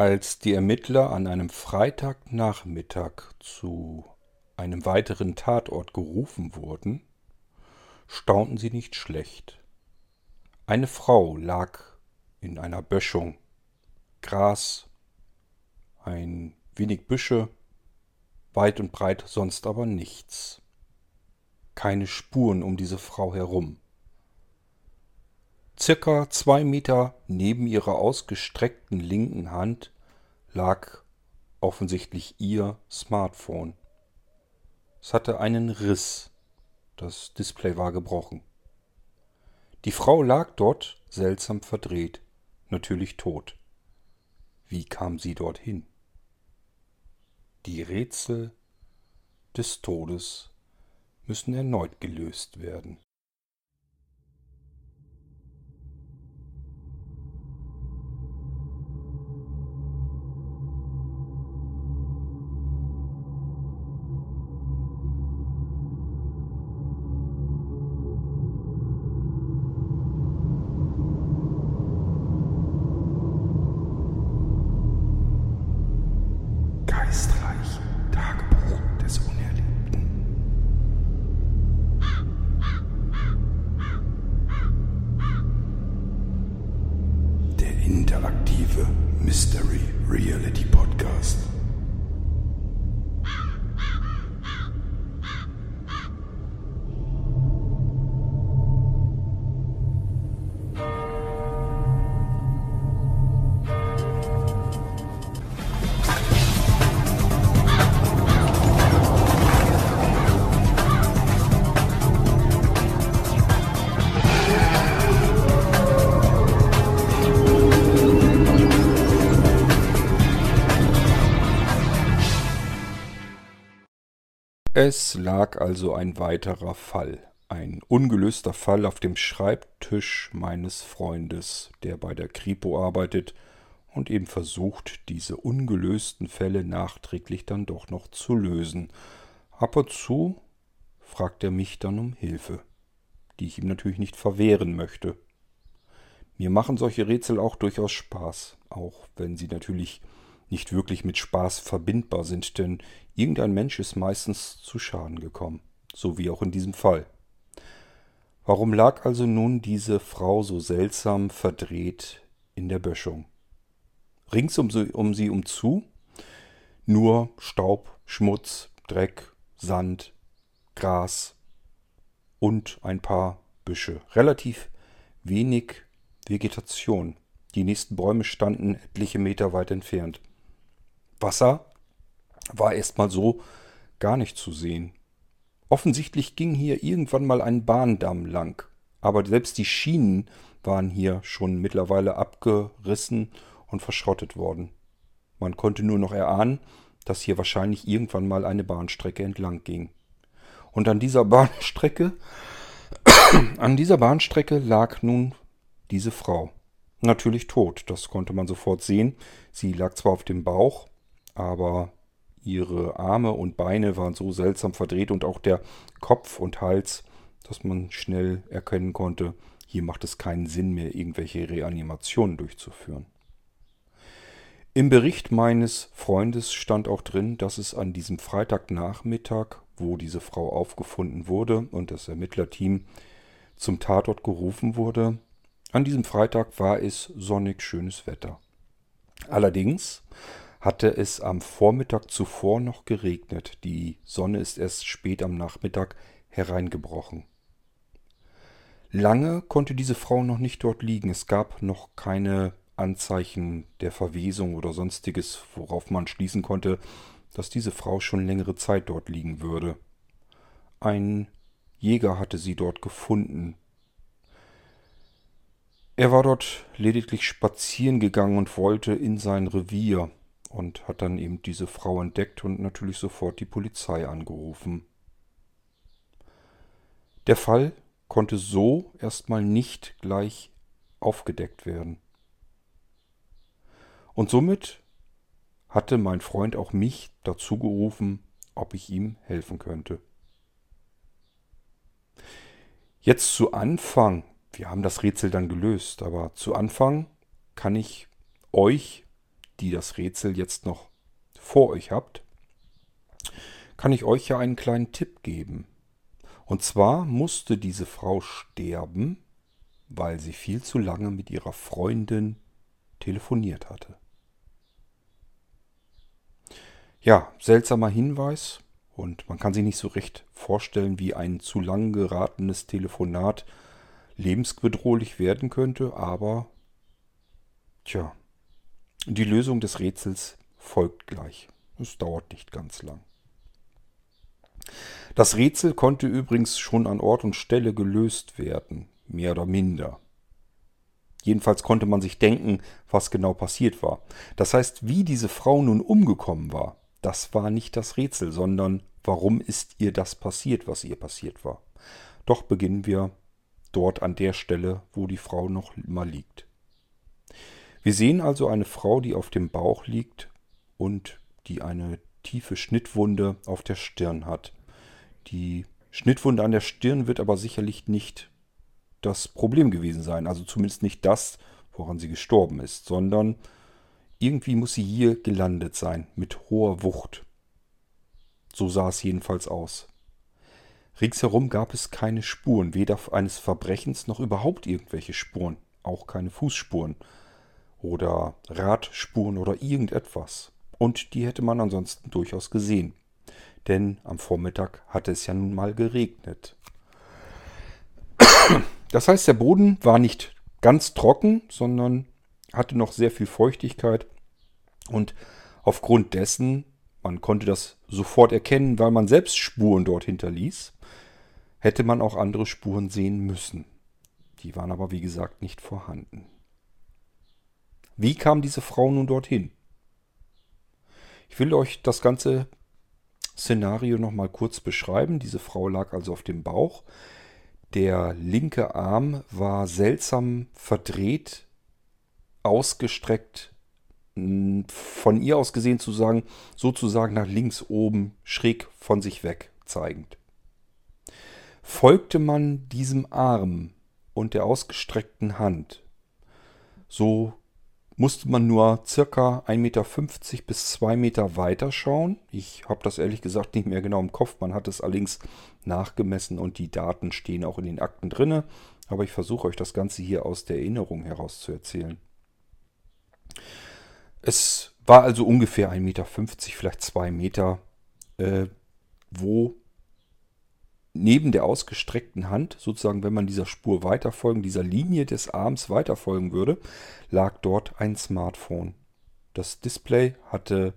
Als die Ermittler an einem Freitagnachmittag zu einem weiteren Tatort gerufen wurden, staunten sie nicht schlecht. Eine Frau lag in einer Böschung, Gras, ein wenig Büsche, weit und breit sonst aber nichts. Keine Spuren um diese Frau herum. Circa zwei Meter neben ihrer ausgestreckten linken Hand lag offensichtlich ihr Smartphone. Es hatte einen Riss. Das Display war gebrochen. Die Frau lag dort seltsam verdreht, natürlich tot. Wie kam sie dorthin? Die Rätsel des Todes müssen erneut gelöst werden. Es lag also ein weiterer Fall, ein ungelöster Fall auf dem Schreibtisch meines Freundes, der bei der Kripo arbeitet und eben versucht, diese ungelösten Fälle nachträglich dann doch noch zu lösen. Ab und zu fragt er mich dann um Hilfe, die ich ihm natürlich nicht verwehren möchte. Mir machen solche Rätsel auch durchaus Spaß, auch wenn sie natürlich nicht wirklich mit Spaß verbindbar sind, denn irgendein Mensch ist meistens zu Schaden gekommen, so wie auch in diesem Fall. Warum lag also nun diese Frau so seltsam verdreht in der Böschung? Rings um sie, um sie umzu nur Staub, Schmutz, Dreck, Sand, Gras und ein paar Büsche. Relativ wenig Vegetation. Die nächsten Bäume standen etliche Meter weit entfernt. Wasser war erstmal so gar nicht zu sehen. Offensichtlich ging hier irgendwann mal ein Bahndamm lang, aber selbst die Schienen waren hier schon mittlerweile abgerissen und verschrottet worden. Man konnte nur noch erahnen, dass hier wahrscheinlich irgendwann mal eine Bahnstrecke entlang ging. Und an dieser Bahnstrecke, an dieser Bahnstrecke lag nun diese Frau. Natürlich tot, das konnte man sofort sehen. Sie lag zwar auf dem Bauch, aber ihre Arme und Beine waren so seltsam verdreht und auch der Kopf und Hals, dass man schnell erkennen konnte, hier macht es keinen Sinn mehr, irgendwelche Reanimationen durchzuführen. Im Bericht meines Freundes stand auch drin, dass es an diesem Freitagnachmittag, wo diese Frau aufgefunden wurde und das Ermittlerteam zum Tatort gerufen wurde, an diesem Freitag war es sonnig schönes Wetter. Allerdings hatte es am Vormittag zuvor noch geregnet. Die Sonne ist erst spät am Nachmittag hereingebrochen. Lange konnte diese Frau noch nicht dort liegen. Es gab noch keine Anzeichen der Verwesung oder sonstiges, worauf man schließen konnte, dass diese Frau schon längere Zeit dort liegen würde. Ein Jäger hatte sie dort gefunden. Er war dort lediglich spazieren gegangen und wollte in sein Revier und hat dann eben diese Frau entdeckt und natürlich sofort die Polizei angerufen. Der Fall konnte so erstmal nicht gleich aufgedeckt werden. Und somit hatte mein Freund auch mich dazu gerufen, ob ich ihm helfen könnte. Jetzt zu Anfang, wir haben das Rätsel dann gelöst, aber zu Anfang kann ich euch die das Rätsel jetzt noch vor euch habt, kann ich euch ja einen kleinen Tipp geben. Und zwar musste diese Frau sterben, weil sie viel zu lange mit ihrer Freundin telefoniert hatte. Ja, seltsamer Hinweis und man kann sich nicht so recht vorstellen, wie ein zu lang geratenes Telefonat lebensbedrohlich werden könnte, aber tja, die Lösung des Rätsels folgt gleich. Es dauert nicht ganz lang. Das Rätsel konnte übrigens schon an Ort und Stelle gelöst werden, mehr oder minder. Jedenfalls konnte man sich denken, was genau passiert war. Das heißt, wie diese Frau nun umgekommen war, das war nicht das Rätsel, sondern warum ist ihr das passiert, was ihr passiert war. Doch beginnen wir dort an der Stelle, wo die Frau noch immer liegt. Wir sehen also eine Frau, die auf dem Bauch liegt und die eine tiefe Schnittwunde auf der Stirn hat. Die Schnittwunde an der Stirn wird aber sicherlich nicht das Problem gewesen sein. Also zumindest nicht das, woran sie gestorben ist, sondern irgendwie muss sie hier gelandet sein, mit hoher Wucht. So sah es jedenfalls aus. Ringsherum gab es keine Spuren, weder eines Verbrechens noch überhaupt irgendwelche Spuren, auch keine Fußspuren oder Radspuren oder irgendetwas. Und die hätte man ansonsten durchaus gesehen denn am Vormittag hatte es ja nun mal geregnet. Das heißt, der Boden war nicht ganz trocken, sondern hatte noch sehr viel Feuchtigkeit und aufgrund dessen, man konnte das sofort erkennen, weil man selbst Spuren dort hinterließ, hätte man auch andere Spuren sehen müssen. Die waren aber wie gesagt nicht vorhanden. Wie kam diese Frau nun dorthin? Ich will euch das Ganze Szenario nochmal kurz beschreiben. Diese Frau lag also auf dem Bauch. Der linke Arm war seltsam verdreht, ausgestreckt, von ihr aus gesehen zu sagen, sozusagen nach links oben, schräg von sich weg zeigend. Folgte man diesem Arm und der ausgestreckten Hand, so musste man nur circa 1,50 Meter bis 2 Meter weiter schauen. Ich habe das ehrlich gesagt nicht mehr genau im Kopf. Man hat es allerdings nachgemessen und die Daten stehen auch in den Akten drinne. Aber ich versuche euch das Ganze hier aus der Erinnerung heraus zu erzählen. Es war also ungefähr 1,50 Meter, vielleicht 2 Meter, äh, wo neben der ausgestreckten Hand, sozusagen, wenn man dieser Spur weiterfolgen, dieser Linie des Arms weiterfolgen würde, lag dort ein Smartphone. Das Display hatte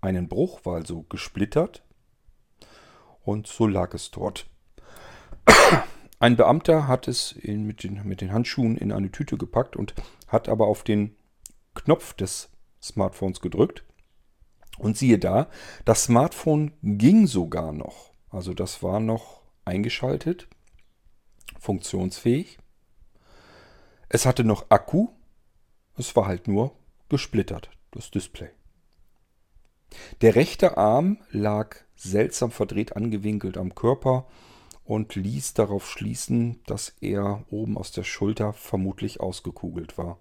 einen Bruch, war also gesplittert und so lag es dort. Ein Beamter hat es in, mit, den, mit den Handschuhen in eine Tüte gepackt und hat aber auf den Knopf des Smartphones gedrückt. Und siehe da, das Smartphone ging sogar noch. Also das war noch eingeschaltet, funktionsfähig. Es hatte noch Akku. Es war halt nur gesplittert, das Display. Der rechte Arm lag seltsam verdreht angewinkelt am Körper und ließ darauf schließen, dass er oben aus der Schulter vermutlich ausgekugelt war.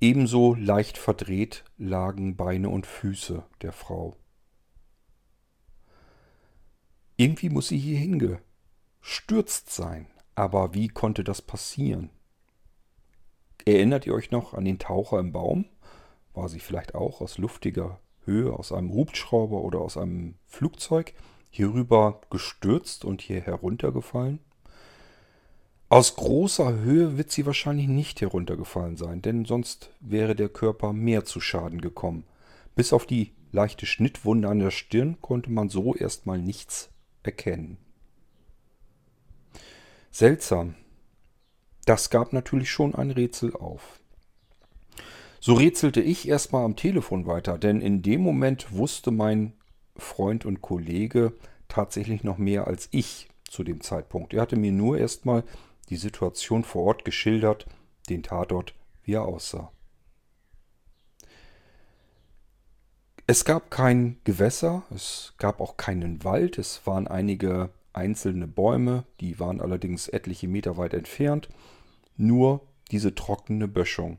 Ebenso leicht verdreht lagen Beine und Füße der Frau. Irgendwie muss sie hier hingestürzt sein. Aber wie konnte das passieren? Erinnert ihr euch noch an den Taucher im Baum? War sie vielleicht auch aus luftiger Höhe, aus einem Hubschrauber oder aus einem Flugzeug hierüber gestürzt und hier heruntergefallen? Aus großer Höhe wird sie wahrscheinlich nicht heruntergefallen sein, denn sonst wäre der Körper mehr zu Schaden gekommen. Bis auf die leichte Schnittwunde an der Stirn konnte man so erstmal nichts erkennen. Seltsam. Das gab natürlich schon ein Rätsel auf. So rätselte ich erstmal am Telefon weiter, denn in dem Moment wusste mein Freund und Kollege tatsächlich noch mehr als ich zu dem Zeitpunkt. Er hatte mir nur erstmal die Situation vor Ort geschildert, den Tatort, wie er aussah. Es gab kein Gewässer, es gab auch keinen Wald, es waren einige einzelne Bäume, die waren allerdings etliche Meter weit entfernt, nur diese trockene Böschung.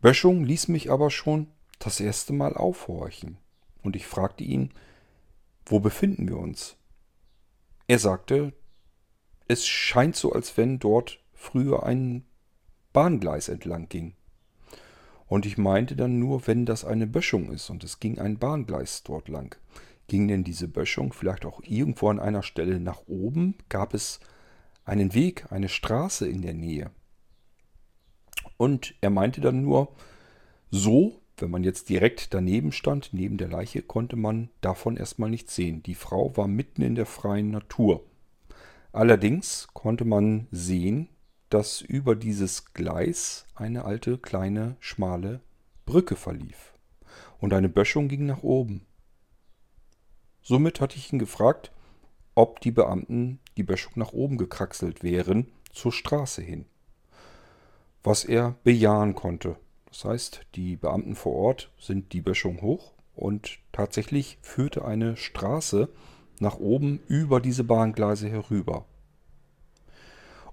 Böschung ließ mich aber schon das erste Mal aufhorchen, und ich fragte ihn, wo befinden wir uns? Er sagte, es scheint so, als wenn dort früher ein Bahngleis entlang ging. Und ich meinte dann nur, wenn das eine Böschung ist und es ging ein Bahngleis dort lang. Ging denn diese Böschung vielleicht auch irgendwo an einer Stelle nach oben? Gab es einen Weg, eine Straße in der Nähe? Und er meinte dann nur, so, wenn man jetzt direkt daneben stand, neben der Leiche, konnte man davon erstmal nichts sehen. Die Frau war mitten in der freien Natur. Allerdings konnte man sehen, dass über dieses Gleis eine alte, kleine, schmale Brücke verlief. Und eine Böschung ging nach oben. Somit hatte ich ihn gefragt, ob die Beamten die Böschung nach oben gekraxelt wären, zur Straße hin. Was er bejahen konnte. Das heißt, die Beamten vor Ort sind die Böschung hoch und tatsächlich führte eine Straße nach oben über diese Bahngleise herüber.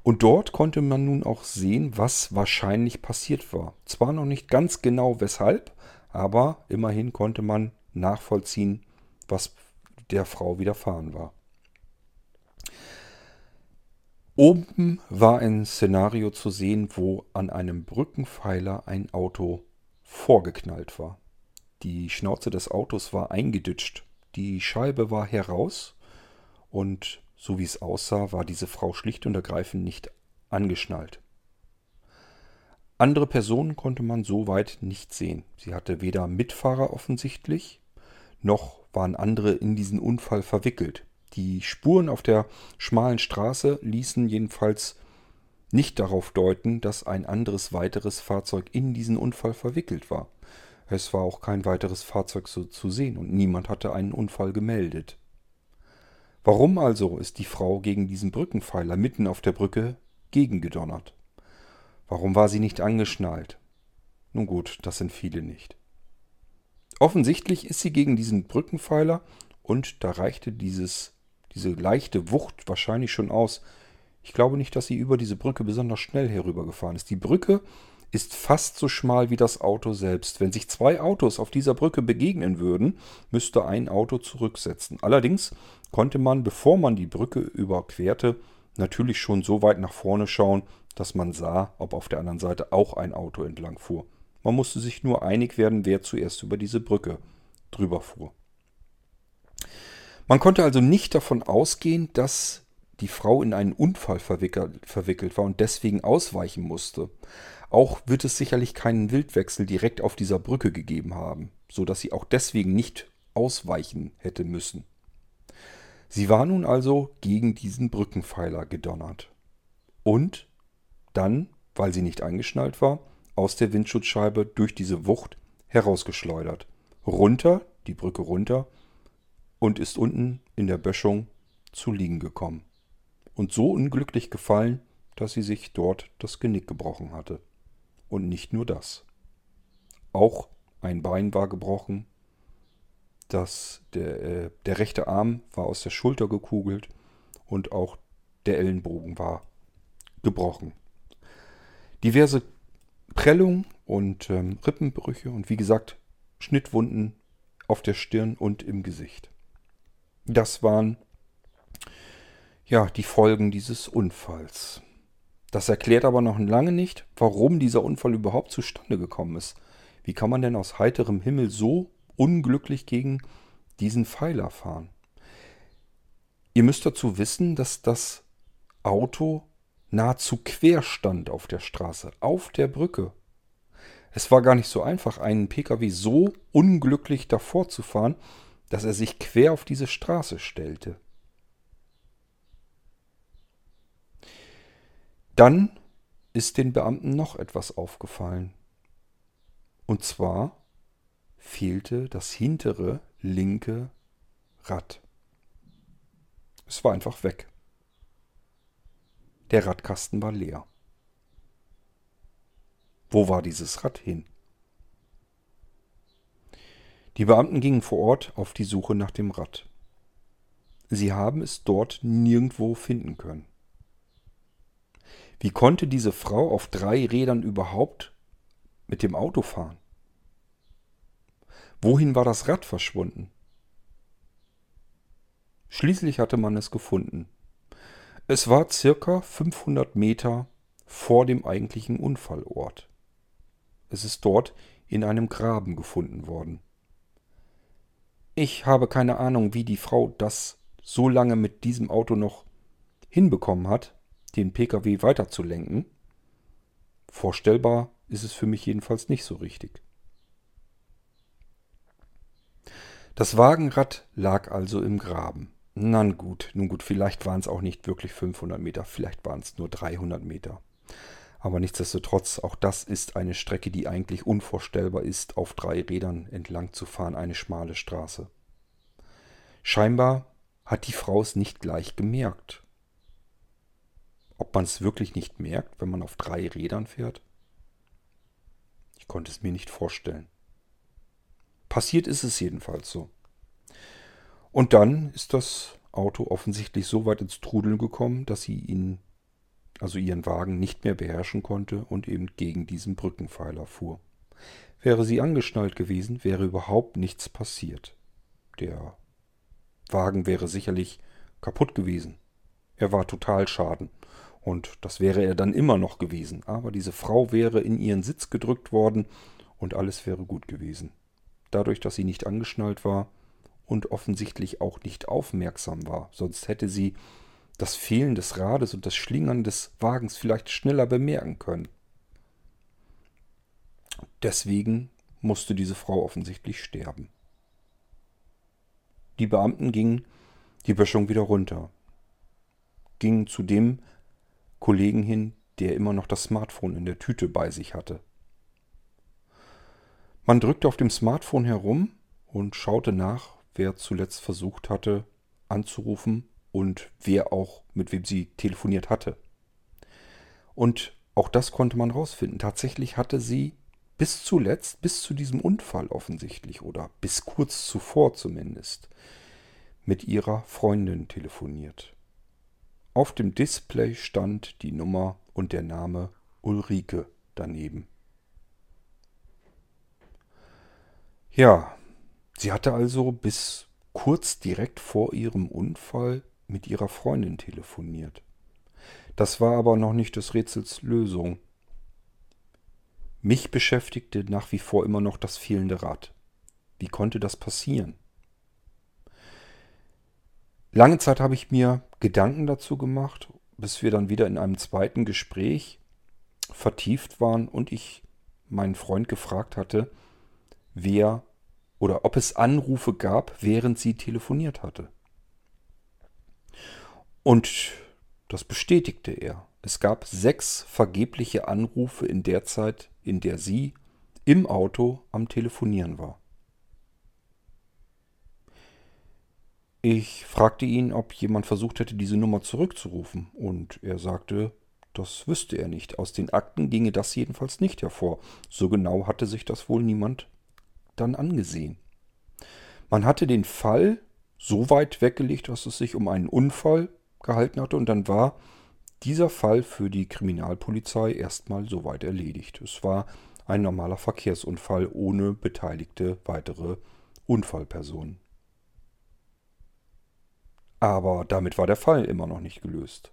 Und dort konnte man nun auch sehen, was wahrscheinlich passiert war. Zwar noch nicht ganz genau weshalb, aber immerhin konnte man nachvollziehen, was der Frau widerfahren war. Oben war ein Szenario zu sehen, wo an einem Brückenpfeiler ein Auto vorgeknallt war. Die Schnauze des Autos war eingeditscht, die Scheibe war heraus und so wie es aussah, war diese Frau schlicht und ergreifend nicht angeschnallt. Andere Personen konnte man so weit nicht sehen. Sie hatte weder Mitfahrer offensichtlich, noch waren andere in diesen Unfall verwickelt. Die Spuren auf der schmalen Straße ließen jedenfalls nicht darauf deuten, dass ein anderes weiteres Fahrzeug in diesen Unfall verwickelt war. Es war auch kein weiteres Fahrzeug so zu sehen und niemand hatte einen Unfall gemeldet. Warum also ist die Frau gegen diesen Brückenpfeiler mitten auf der Brücke gegengedonnert? Warum war sie nicht angeschnallt? Nun gut, das sind viele nicht. Offensichtlich ist sie gegen diesen Brückenpfeiler und da reichte dieses, diese leichte Wucht wahrscheinlich schon aus. Ich glaube nicht, dass sie über diese Brücke besonders schnell herübergefahren ist. Die Brücke ist fast so schmal wie das Auto selbst. Wenn sich zwei Autos auf dieser Brücke begegnen würden, müsste ein Auto zurücksetzen. Allerdings konnte man, bevor man die Brücke überquerte, natürlich schon so weit nach vorne schauen, dass man sah, ob auf der anderen Seite auch ein Auto entlang fuhr. Man musste sich nur einig werden, wer zuerst über diese Brücke drüber fuhr. Man konnte also nicht davon ausgehen, dass die Frau in einen Unfall verwickelt war und deswegen ausweichen musste. Auch wird es sicherlich keinen Wildwechsel direkt auf dieser Brücke gegeben haben, so dass sie auch deswegen nicht ausweichen hätte müssen. Sie war nun also gegen diesen Brückenpfeiler gedonnert. Und dann, weil sie nicht eingeschnallt war, aus der Windschutzscheibe durch diese Wucht herausgeschleudert. Runter, die Brücke runter, und ist unten in der Böschung zu liegen gekommen. Und so unglücklich gefallen, dass sie sich dort das Genick gebrochen hatte. Und nicht nur das. Auch ein Bein war gebrochen, das, der, äh, der rechte Arm war aus der Schulter gekugelt und auch der Ellenbogen war gebrochen. Diverse Prellung und ähm, Rippenbrüche und wie gesagt Schnittwunden auf der Stirn und im Gesicht. Das waren ja die Folgen dieses Unfalls. Das erklärt aber noch lange nicht, warum dieser Unfall überhaupt zustande gekommen ist. Wie kann man denn aus heiterem Himmel so unglücklich gegen diesen Pfeiler fahren? Ihr müsst dazu wissen, dass das Auto nahezu quer stand auf der Straße, auf der Brücke. Es war gar nicht so einfach, einen Pkw so unglücklich davor zu fahren, dass er sich quer auf diese Straße stellte. Dann ist den Beamten noch etwas aufgefallen. Und zwar fehlte das hintere linke Rad. Es war einfach weg. Der Radkasten war leer. Wo war dieses Rad hin? Die Beamten gingen vor Ort auf die Suche nach dem Rad. Sie haben es dort nirgendwo finden können. Wie konnte diese Frau auf drei Rädern überhaupt mit dem Auto fahren? Wohin war das Rad verschwunden? Schließlich hatte man es gefunden. Es war circa 500 Meter vor dem eigentlichen Unfallort. Es ist dort in einem Graben gefunden worden. Ich habe keine Ahnung, wie die Frau das so lange mit diesem Auto noch hinbekommen hat, den Pkw weiterzulenken. Vorstellbar ist es für mich jedenfalls nicht so richtig. Das Wagenrad lag also im Graben. Na gut, nun gut, vielleicht waren es auch nicht wirklich 500 Meter, vielleicht waren es nur 300 Meter. Aber nichtsdestotrotz, auch das ist eine Strecke, die eigentlich unvorstellbar ist, auf drei Rädern entlang zu fahren, eine schmale Straße. Scheinbar hat die Frau es nicht gleich gemerkt. Ob man es wirklich nicht merkt, wenn man auf drei Rädern fährt? Ich konnte es mir nicht vorstellen. Passiert ist es jedenfalls so. Und dann ist das Auto offensichtlich so weit ins Trudeln gekommen, dass sie ihn, also ihren Wagen, nicht mehr beherrschen konnte und eben gegen diesen Brückenpfeiler fuhr. Wäre sie angeschnallt gewesen, wäre überhaupt nichts passiert. Der Wagen wäre sicherlich kaputt gewesen. Er war total schaden. Und das wäre er dann immer noch gewesen. Aber diese Frau wäre in ihren Sitz gedrückt worden und alles wäre gut gewesen. Dadurch, dass sie nicht angeschnallt war, und offensichtlich auch nicht aufmerksam war, sonst hätte sie das Fehlen des Rades und das Schlingern des Wagens vielleicht schneller bemerken können. Deswegen musste diese Frau offensichtlich sterben. Die Beamten gingen die Böschung wieder runter, gingen zu dem Kollegen hin, der immer noch das Smartphone in der Tüte bei sich hatte. Man drückte auf dem Smartphone herum und schaute nach, wer zuletzt versucht hatte anzurufen und wer auch mit wem sie telefoniert hatte. Und auch das konnte man rausfinden. Tatsächlich hatte sie bis zuletzt, bis zu diesem Unfall offensichtlich oder bis kurz zuvor zumindest, mit ihrer Freundin telefoniert. Auf dem Display stand die Nummer und der Name Ulrike daneben. Ja, Sie hatte also bis kurz direkt vor ihrem Unfall mit ihrer Freundin telefoniert. Das war aber noch nicht des Rätsels Lösung. Mich beschäftigte nach wie vor immer noch das fehlende Rad. Wie konnte das passieren? Lange Zeit habe ich mir Gedanken dazu gemacht, bis wir dann wieder in einem zweiten Gespräch vertieft waren und ich meinen Freund gefragt hatte, wer oder ob es Anrufe gab, während sie telefoniert hatte. Und das bestätigte er. Es gab sechs vergebliche Anrufe in der Zeit, in der sie im Auto am Telefonieren war. Ich fragte ihn, ob jemand versucht hätte, diese Nummer zurückzurufen, und er sagte, das wüsste er nicht. Aus den Akten ginge das jedenfalls nicht hervor. So genau hatte sich das wohl niemand dann angesehen. Man hatte den Fall so weit weggelegt, dass es sich um einen Unfall gehalten hatte und dann war dieser Fall für die Kriminalpolizei erstmal soweit erledigt. Es war ein normaler Verkehrsunfall ohne beteiligte weitere Unfallpersonen. Aber damit war der Fall immer noch nicht gelöst.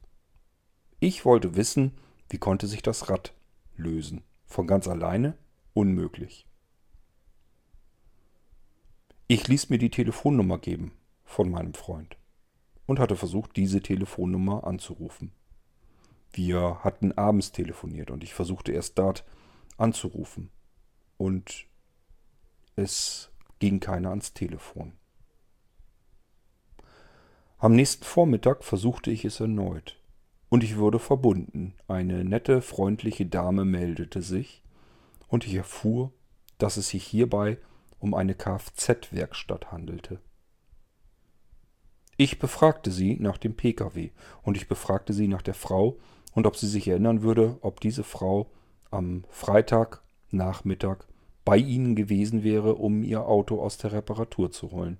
Ich wollte wissen, wie konnte sich das Rad lösen. Von ganz alleine? Unmöglich. Ich ließ mir die Telefonnummer geben von meinem Freund und hatte versucht, diese Telefonnummer anzurufen. Wir hatten abends telefoniert und ich versuchte erst dort anzurufen. Und es ging keiner ans Telefon. Am nächsten Vormittag versuchte ich es erneut. Und ich wurde verbunden. Eine nette, freundliche Dame meldete sich, und ich erfuhr, dass es sich hierbei um eine Kfz-Werkstatt handelte. Ich befragte sie nach dem Pkw und ich befragte sie nach der Frau und ob sie sich erinnern würde, ob diese Frau am Freitag Nachmittag bei ihnen gewesen wäre, um ihr Auto aus der Reparatur zu holen.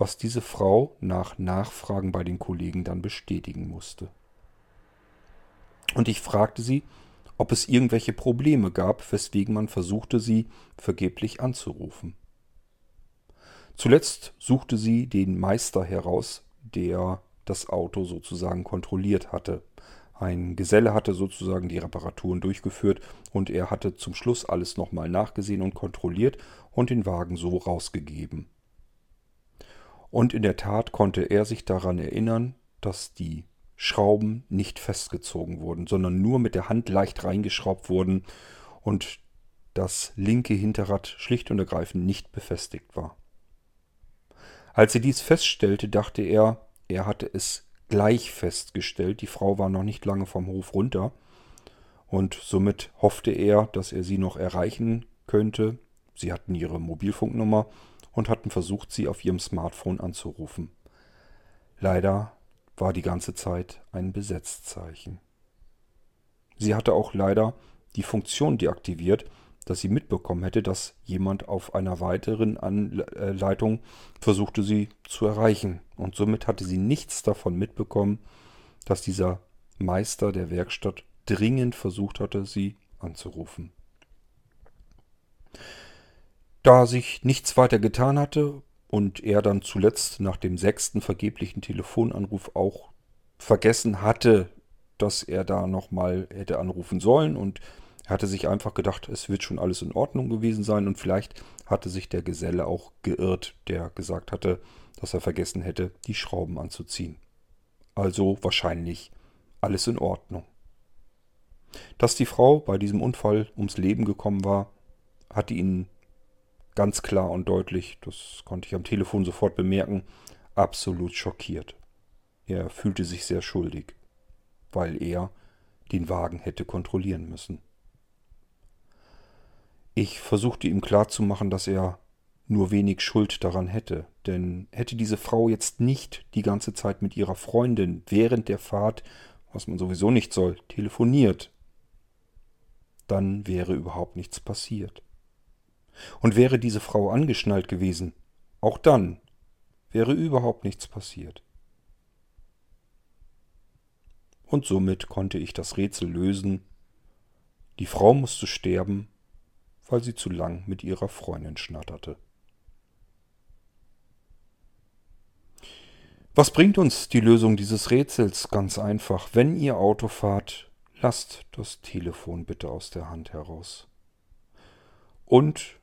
Was diese Frau nach Nachfragen bei den Kollegen dann bestätigen musste. Und ich fragte sie, ob es irgendwelche Probleme gab, weswegen man versuchte, sie vergeblich anzurufen. Zuletzt suchte sie den Meister heraus, der das Auto sozusagen kontrolliert hatte. Ein Geselle hatte sozusagen die Reparaturen durchgeführt und er hatte zum Schluss alles nochmal nachgesehen und kontrolliert und den Wagen so rausgegeben. Und in der Tat konnte er sich daran erinnern, dass die Schrauben nicht festgezogen wurden, sondern nur mit der Hand leicht reingeschraubt wurden und das linke Hinterrad schlicht und ergreifend nicht befestigt war. Als er dies feststellte, dachte er, er hatte es gleich festgestellt. Die Frau war noch nicht lange vom Hof runter. Und somit hoffte er, dass er sie noch erreichen könnte. Sie hatten ihre Mobilfunknummer und hatten versucht, sie auf ihrem Smartphone anzurufen. Leider war die ganze Zeit ein Besetzzeichen. Sie hatte auch leider die Funktion deaktiviert, dass sie mitbekommen hätte, dass jemand auf einer weiteren Anleitung versuchte, sie zu erreichen. Und somit hatte sie nichts davon mitbekommen, dass dieser Meister der Werkstatt dringend versucht hatte, sie anzurufen. Da sich nichts weiter getan hatte und er dann zuletzt nach dem sechsten vergeblichen Telefonanruf auch vergessen hatte, dass er da nochmal hätte anrufen sollen und er hatte sich einfach gedacht, es wird schon alles in Ordnung gewesen sein und vielleicht hatte sich der Geselle auch geirrt, der gesagt hatte, dass er vergessen hätte, die Schrauben anzuziehen. Also wahrscheinlich alles in Ordnung. Dass die Frau bei diesem Unfall ums Leben gekommen war, hatte ihn ganz klar und deutlich, das konnte ich am Telefon sofort bemerken, absolut schockiert. Er fühlte sich sehr schuldig, weil er den Wagen hätte kontrollieren müssen. Ich versuchte ihm klarzumachen, dass er nur wenig Schuld daran hätte, denn hätte diese Frau jetzt nicht die ganze Zeit mit ihrer Freundin während der Fahrt, was man sowieso nicht soll, telefoniert, dann wäre überhaupt nichts passiert. Und wäre diese Frau angeschnallt gewesen, auch dann wäre überhaupt nichts passiert. Und somit konnte ich das Rätsel lösen. Die Frau musste sterben, weil sie zu lang mit ihrer Freundin schnatterte. Was bringt uns die Lösung dieses Rätsels? Ganz einfach. Wenn ihr Auto fahrt, lasst das Telefon bitte aus der Hand heraus. Und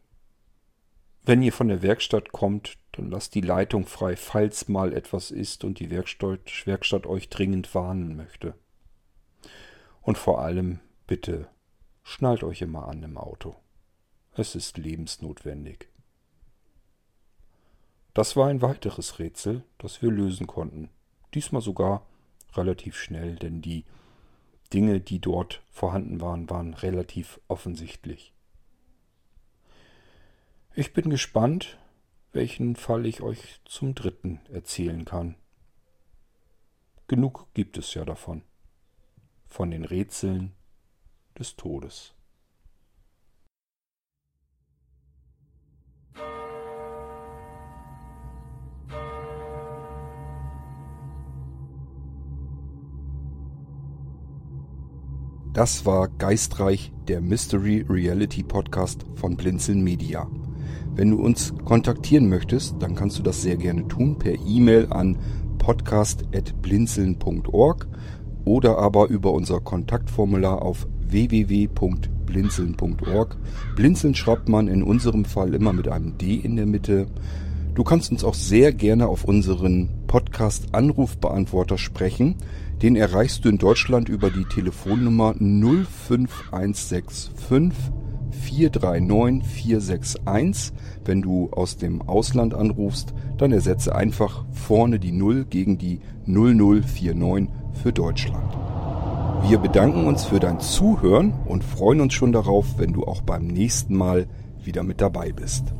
wenn ihr von der Werkstatt kommt, dann lasst die Leitung frei, falls mal etwas ist und die Werkstatt, Werkstatt euch dringend warnen möchte. Und vor allem bitte schnallt euch immer an im Auto. Es ist lebensnotwendig. Das war ein weiteres Rätsel, das wir lösen konnten. Diesmal sogar relativ schnell, denn die Dinge, die dort vorhanden waren, waren relativ offensichtlich. Ich bin gespannt, welchen Fall ich euch zum dritten erzählen kann. Genug gibt es ja davon. Von den Rätseln des Todes. Das war Geistreich, der Mystery Reality Podcast von Blinzeln Media. Wenn du uns kontaktieren möchtest, dann kannst du das sehr gerne tun per E-Mail an podcast.blinzeln.org oder aber über unser Kontaktformular auf www.blinzeln.org. Blinzeln schreibt man in unserem Fall immer mit einem D in der Mitte. Du kannst uns auch sehr gerne auf unseren Podcast Anrufbeantworter sprechen. Den erreichst du in Deutschland über die Telefonnummer 05165 439 461. Wenn du aus dem Ausland anrufst, dann ersetze einfach vorne die 0 gegen die 0049 für Deutschland. Wir bedanken uns für dein Zuhören und freuen uns schon darauf, wenn du auch beim nächsten Mal wieder mit dabei bist.